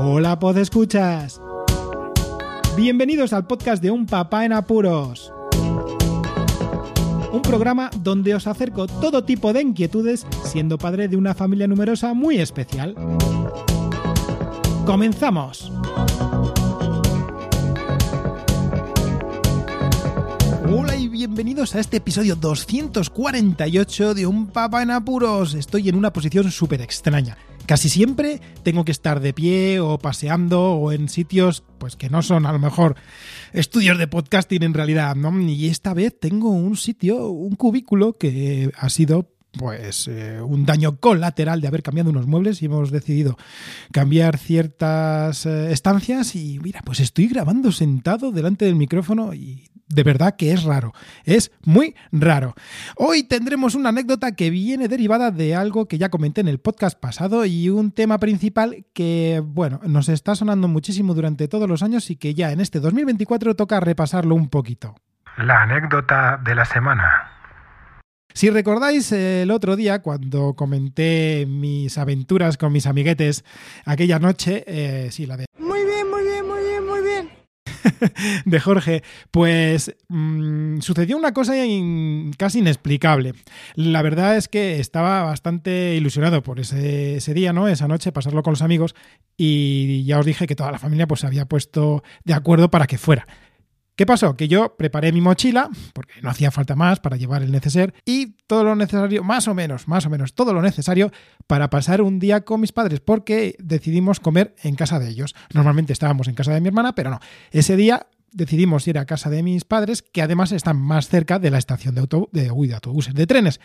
Hola, escuchas. Bienvenidos al podcast de Un Papá en Apuros. Un programa donde os acerco todo tipo de inquietudes siendo padre de una familia numerosa muy especial. ¡Comenzamos! Hola y bienvenidos a este episodio 248 de Un Papá en Apuros. Estoy en una posición súper extraña. Casi siempre tengo que estar de pie o paseando o en sitios pues que no son a lo mejor estudios de podcasting en realidad, ¿no? Y esta vez tengo un sitio, un cubículo que ha sido pues eh, un daño colateral de haber cambiado unos muebles y hemos decidido cambiar ciertas eh, estancias y mira, pues estoy grabando sentado delante del micrófono y de verdad que es raro, es muy raro. Hoy tendremos una anécdota que viene derivada de algo que ya comenté en el podcast pasado y un tema principal que, bueno, nos está sonando muchísimo durante todos los años y que ya en este 2024 toca repasarlo un poquito. La anécdota de la semana. Si recordáis el otro día cuando comenté mis aventuras con mis amiguetes aquella noche, eh, sí, la de de Jorge, pues mm, sucedió una cosa casi inexplicable. La verdad es que estaba bastante ilusionado por ese, día, ¿no? Esa noche, pasarlo con los amigos, y ya os dije que toda la familia pues, se había puesto de acuerdo para que fuera. ¿Qué pasó? Que yo preparé mi mochila, porque no hacía falta más para llevar el neceser, y todo lo necesario, más o menos, más o menos, todo lo necesario para pasar un día con mis padres, porque decidimos comer en casa de ellos. Normalmente estábamos en casa de mi hermana, pero no. Ese día decidimos ir a casa de mis padres, que además están más cerca de la estación de, de, autobuses, de trenes.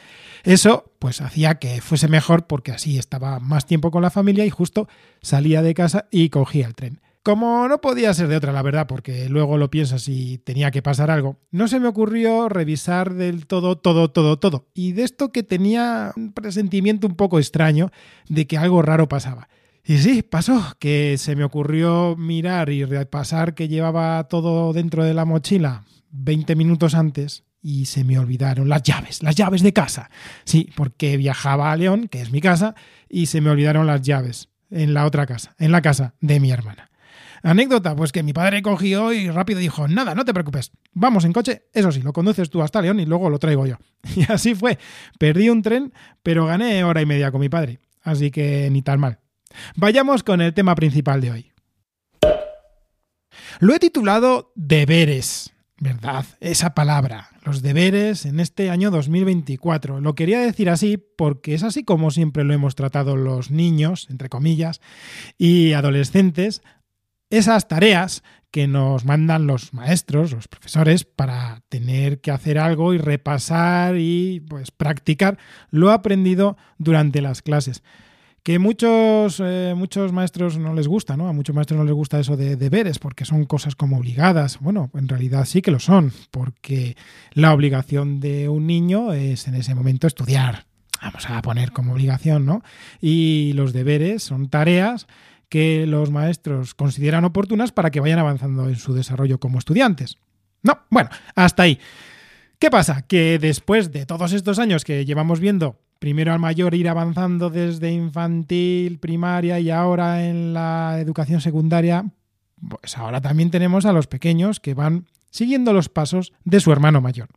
Eso, pues, hacía que fuese mejor porque así estaba más tiempo con la familia y justo salía de casa y cogía el tren. Como no podía ser de otra, la verdad, porque luego lo piensas y tenía que pasar algo, no se me ocurrió revisar del todo, todo, todo, todo. Y de esto que tenía un presentimiento un poco extraño de que algo raro pasaba. Y sí, pasó, que se me ocurrió mirar y repasar que llevaba todo dentro de la mochila 20 minutos antes y se me olvidaron las llaves, las llaves de casa. Sí, porque viajaba a León, que es mi casa, y se me olvidaron las llaves en la otra casa, en la casa de mi hermana. Anécdota, pues que mi padre cogió y rápido dijo, nada, no te preocupes, vamos en coche, eso sí, lo conduces tú hasta León y luego lo traigo yo. Y así fue, perdí un tren, pero gané hora y media con mi padre, así que ni tan mal. Vayamos con el tema principal de hoy. Lo he titulado Deberes. ¿Verdad? Esa palabra, los deberes en este año 2024. Lo quería decir así porque es así como siempre lo hemos tratado los niños, entre comillas, y adolescentes esas tareas que nos mandan los maestros, los profesores, para tener que hacer algo y repasar y pues practicar lo aprendido durante las clases. Que muchos, eh, muchos maestros no les gusta, ¿no? A muchos maestros no les gusta eso de deberes, porque son cosas como obligadas. Bueno, en realidad sí que lo son, porque la obligación de un niño es en ese momento estudiar. Vamos a poner como obligación, ¿no? Y los deberes son tareas que los maestros consideran oportunas para que vayan avanzando en su desarrollo como estudiantes. No, bueno, hasta ahí. ¿Qué pasa? Que después de todos estos años que llevamos viendo primero al mayor ir avanzando desde infantil, primaria y ahora en la educación secundaria, pues ahora también tenemos a los pequeños que van siguiendo los pasos de su hermano mayor.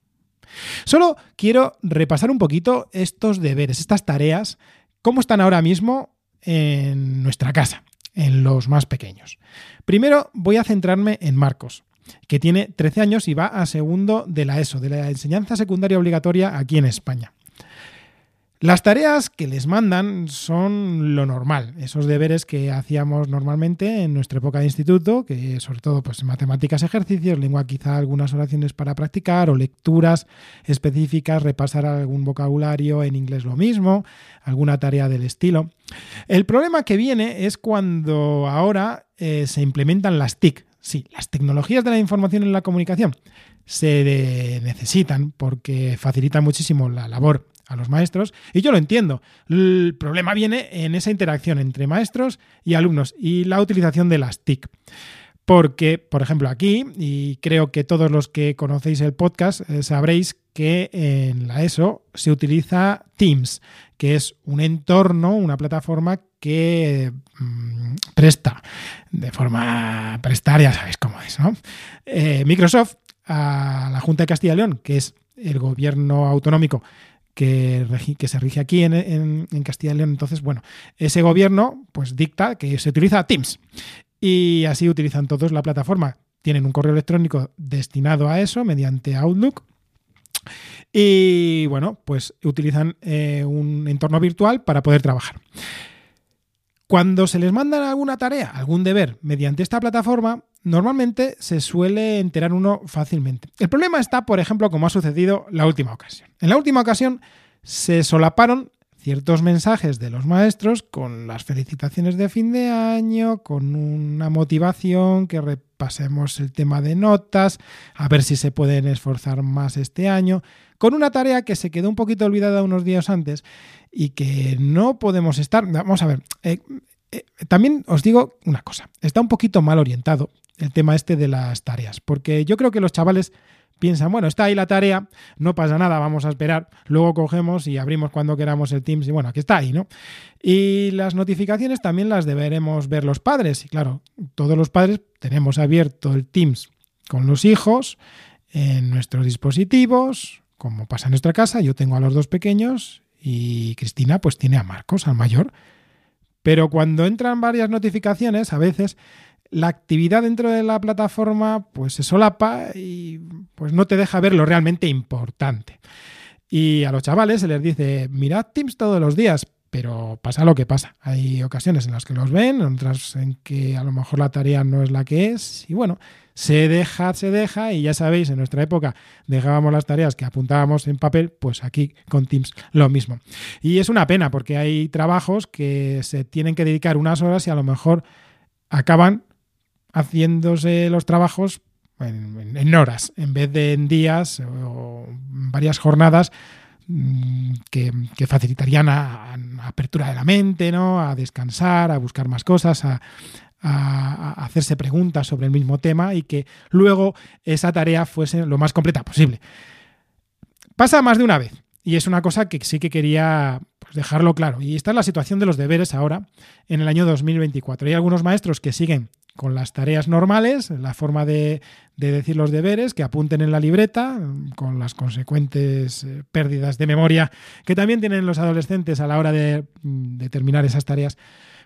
Solo quiero repasar un poquito estos deberes, estas tareas, cómo están ahora mismo en nuestra casa en los más pequeños. Primero voy a centrarme en Marcos, que tiene 13 años y va a segundo de la ESO, de la enseñanza secundaria obligatoria aquí en España. Las tareas que les mandan son lo normal, esos deberes que hacíamos normalmente en nuestra época de instituto, que sobre todo pues matemáticas, ejercicios, lengua quizá algunas oraciones para practicar o lecturas específicas, repasar algún vocabulario en inglés lo mismo, alguna tarea del estilo. El problema que viene es cuando ahora eh, se implementan las TIC, sí, las tecnologías de la información y la comunicación se necesitan porque facilitan muchísimo la labor a los maestros, y yo lo entiendo. El problema viene en esa interacción entre maestros y alumnos y la utilización de las TIC. Porque, por ejemplo, aquí, y creo que todos los que conocéis el podcast eh, sabréis que en la ESO se utiliza Teams, que es un entorno, una plataforma que mm, presta de forma prestar, ya sabéis cómo es, ¿no? Eh, Microsoft a la Junta de Castilla y León, que es el gobierno autonómico que, se rige aquí en, en, Castilla y León. Entonces, bueno, ese gobierno pues dicta que se utiliza Teams y así utilizan todos la plataforma. Tienen un correo electrónico destinado a eso mediante Outlook. Y bueno, pues utilizan eh, un entorno virtual para poder trabajar. Cuando se les manda alguna tarea, algún deber mediante esta plataforma, normalmente se suele enterar uno fácilmente. El problema está, por ejemplo, como ha sucedido la última ocasión. En la última ocasión se solaparon ciertos mensajes de los maestros con las felicitaciones de fin de año, con una motivación, que repasemos el tema de notas, a ver si se pueden esforzar más este año, con una tarea que se quedó un poquito olvidada unos días antes y que no podemos estar... Vamos a ver, eh, eh, también os digo una cosa, está un poquito mal orientado el tema este de las tareas, porque yo creo que los chavales piensan, bueno, está ahí la tarea, no pasa nada, vamos a esperar, luego cogemos y abrimos cuando queramos el Teams y bueno, aquí está ahí, ¿no? Y las notificaciones también las deberemos ver los padres y claro, todos los padres tenemos abierto el Teams con los hijos en nuestros dispositivos, como pasa en nuestra casa, yo tengo a los dos pequeños y Cristina pues tiene a Marcos, al mayor. Pero cuando entran varias notificaciones, a veces la actividad dentro de la plataforma pues se solapa y pues no te deja ver lo realmente importante. Y a los chavales se les dice, mirad Teams todos los días, pero pasa lo que pasa. Hay ocasiones en las que los ven, otras en que a lo mejor la tarea no es la que es y bueno, se deja, se deja y ya sabéis, en nuestra época dejábamos las tareas que apuntábamos en papel, pues aquí con Teams lo mismo. Y es una pena porque hay trabajos que se tienen que dedicar unas horas y a lo mejor acaban haciéndose los trabajos en, horas, en vez de en días o varias jornadas mm, que, facilitarían a, apertura de la mente, ¿no? a descansar, a buscar más cosas, a, hacerse preguntas sobre el mismo tema y que luego esa tarea fuese lo más completa posible. Pasa más de una vez y es una cosa que sí que quería pues, dejarlo claro. Y esta es la situación de los deberes ahora en el año 2024. Hay algunos maestros que siguen con las tareas normales, la forma de, decir los deberes, que apunten en la libreta, con las consecuentes eh, pérdidas de memoria que también tienen los adolescentes a la hora de, de terminar esas tareas.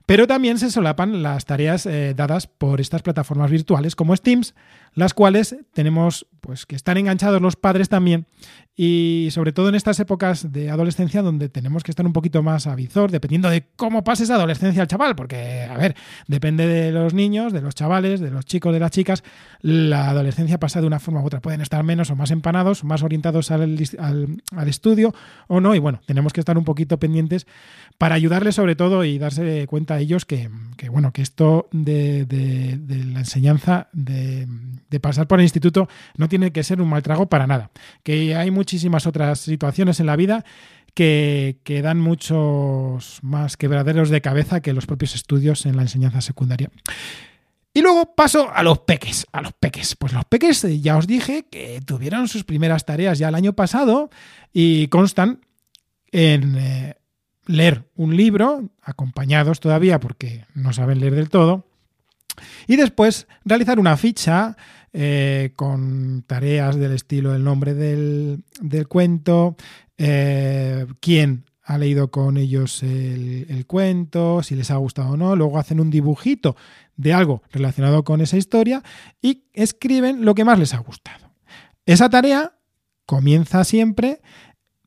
Pero también se solapan las tareas eh, dadas por estas plataformas virtuales como Steams, las cuales tenemos pues que están enganchados los padres también. Y sobre todo en estas épocas de adolescencia donde tenemos que estar un poquito más a visor, dependiendo de cómo pase esa adolescencia al chaval, porque a ver, depende de los niños, de los chavales, de los chicos, de las chicas, la adolescencia pasa de una forma u otra, pueden estar menos o más empanados, más orientados al, al estudio o no, y bueno, tenemos que estar un poquito pendientes para ayudarles sobre todo y darse cuenta a ellos que, bueno, que esto de, la enseñanza, de, pasar por el instituto, no tiene que ser un mal trago para nada. Que hay muchísimas otras situaciones en la vida que, que, dan muchos más quebraderos de cabeza que los propios estudios en la enseñanza secundaria. Y luego paso a los peques, a los peques. Pues los peques eh, ya os dije que tuvieron sus primeras tareas ya el año pasado y constan en, eh, leer un libro, acompañados todavía porque no saben leer del todo, y después realizar una ficha eh, con tareas del estilo el nombre del, cuento, eh, quién ha leído con ellos el, el, cuento, si les ha gustado o no, luego hacen un dibujito de algo relacionado con esa historia y escriben lo que más les ha gustado. Esa tarea comienza siempre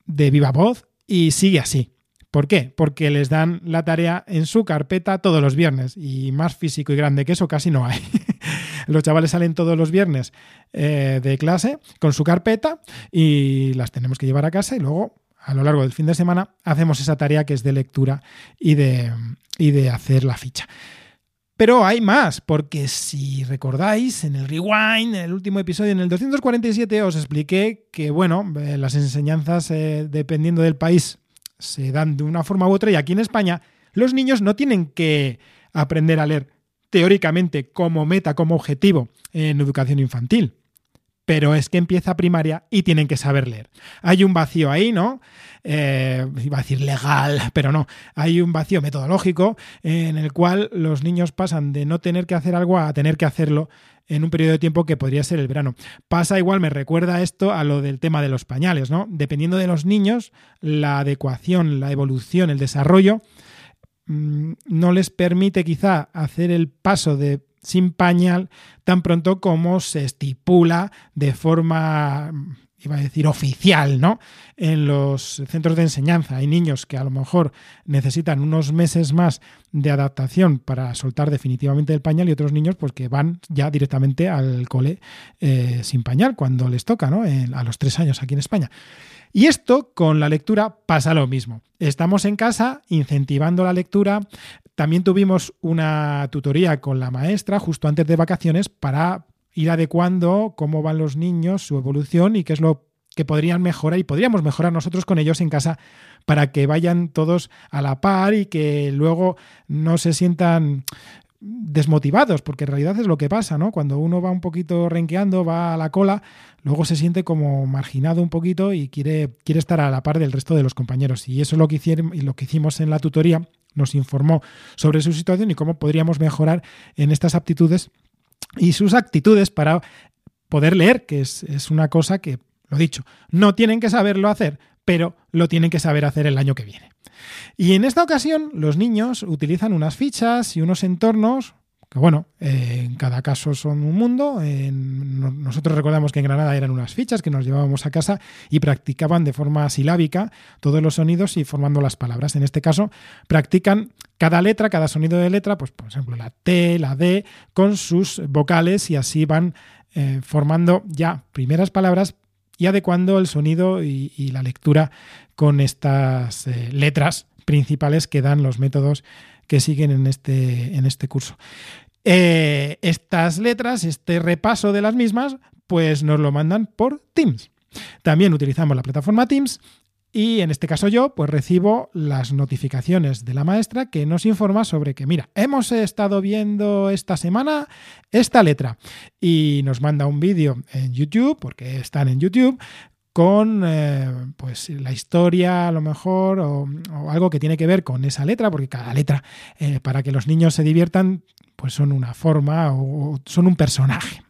de viva voz y sigue así. ¿Por qué? Porque les dan la tarea en su carpeta todos los viernes y más físico y grande que eso casi no hay. los chavales salen todos los viernes eh, de clase con su carpeta y las tenemos que llevar a casa y luego a lo largo del fin de semana hacemos esa tarea que es de lectura y de, y de hacer la ficha. Pero hay más, porque si recordáis, en el Rewind, en el último episodio, en el 247, os expliqué que, bueno, eh, las enseñanzas, eh, dependiendo del país, se dan de una forma u otra y aquí en España los niños no tienen que aprender a leer teóricamente como meta, como objetivo en educación infantil. Pero es que empieza primaria y tienen que saber leer. Hay un vacío ahí, ¿no? Eh, iba a decir legal, pero no. Hay un vacío metodológico en el cual los niños pasan de no tener que hacer algo a tener que hacerlo en un periodo de tiempo que podría ser el verano. Pasa igual, me recuerda esto a lo del tema de los pañales, ¿no? Dependiendo de los niños, la adecuación, la evolución, el desarrollo no les permite quizá hacer el paso de sin pañal tan pronto como se estipula de forma iba a decir oficial, ¿no? En los centros de enseñanza hay niños que a lo mejor necesitan unos meses más de adaptación para soltar definitivamente el pañal y otros niños pues que van ya directamente al cole eh, sin pañal cuando les toca, ¿no? a los tres años aquí en España. Y esto con la lectura pasa lo mismo. Estamos en casa incentivando la lectura. También tuvimos una tutoría con la maestra justo antes de vacaciones para ir adecuando cómo van los niños, su evolución y qué es lo que podrían mejorar y podríamos mejorar nosotros con ellos en casa para que vayan todos a la par y que luego no se sientan desmotivados, porque en realidad es lo que pasa, ¿no? Cuando uno va un poquito renqueando, va a la cola, luego se siente como marginado un poquito y quiere, quiere estar a la par del resto de los compañeros. Y eso es lo que, hicieron, lo que hicimos en la tutoría, nos informó sobre su situación y cómo podríamos mejorar en estas aptitudes y sus actitudes para poder leer, que es, una cosa que, lo dicho, no tienen que saberlo hacer, pero lo tienen que saber hacer el año que viene. Y en esta ocasión los niños utilizan unas fichas y unos entornos que bueno, en cada caso son un mundo. nosotros recordamos que en Granada eran unas fichas que nos llevábamos a casa y practicaban de forma silábica todos los sonidos y formando las palabras. En este caso, practican cada letra, cada sonido de letra, pues por ejemplo la T, la D, con sus vocales y así van eh, formando ya primeras palabras y adecuando el sonido y, la lectura con estas eh, letras principales que dan los métodos que siguen en este, en este curso. Eh, estas letras, este repaso de las mismas, pues nos lo mandan por Teams. También utilizamos la plataforma Teams y en este caso yo, pues recibo las notificaciones de la maestra que nos informa sobre que, mira, hemos estado viendo esta semana esta letra y nos manda un vídeo en YouTube, porque están en YouTube, con eh, pues la historia a lo mejor o, algo que tiene que ver con esa letra, porque cada letra eh, para que los niños se diviertan pues son una forma o son un personaje.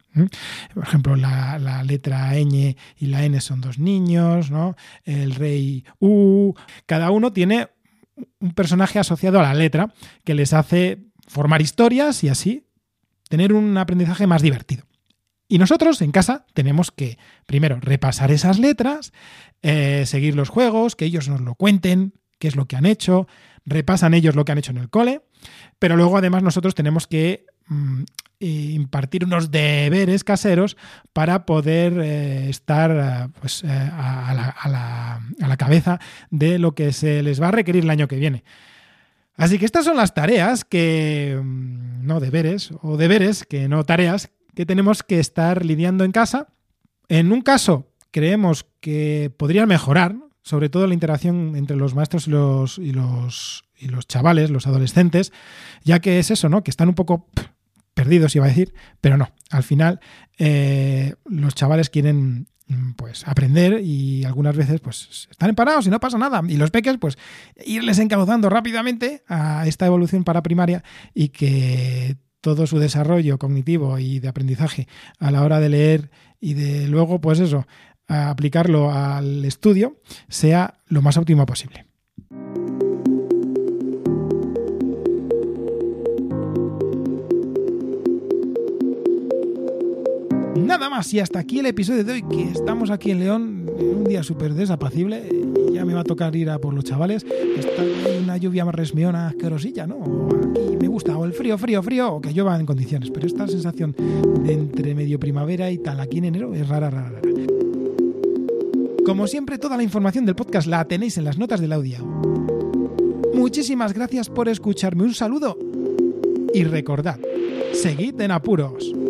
Por ejemplo, la, letra ñ y la n son dos niños, ¿no? El rey U. Cada uno tiene un personaje asociado a la letra que les hace formar historias y así tener un aprendizaje más divertido. Y nosotros en casa tenemos que, primero, repasar esas letras, eh, seguir los juegos, que ellos nos lo cuenten, qué es lo que han hecho, repasan ellos lo que han hecho en el cole, pero luego además nosotros tenemos que mm, impartir unos deberes caseros para poder eh, estar eh, pues, a, la, a la cabeza de lo que se les va a requerir el año que viene. Así que estas son las tareas que, mm, no deberes, o deberes, que no tareas, que tenemos que estar lidiando en casa. En un caso, creemos que podría mejorar, sobre todo la interacción entre los maestros y los, y los, chavales, los adolescentes, ya que es eso, ¿no? Que están un poco perdidos, iba a decir, pero no. Al final, eh, los chavales quieren pues aprender y algunas veces pues están emparados y no pasa nada y los peques pues irles encauzando rápidamente a esta evolución para primaria y que todo su desarrollo cognitivo y de aprendizaje a la hora de leer y de luego, pues eso, aplicarlo al estudio, sea lo más óptimo posible. Nada más y hasta aquí el episodio de hoy, que estamos aquí en León, un día súper desapacible, ya me va a tocar ir a por los chavales, está una lluvia más resmiona asquerosilla, ¿no? Aquí me gusta, o el frío, frío, frío, o que llueva en condiciones, pero esta sensación de entre medio primavera y tal aquí en enero es rara, rara, rara. Como siempre, toda la información del podcast la tenéis en las notas del audio. Muchísimas gracias por escucharme, un saludo y recordad, seguid en apuros.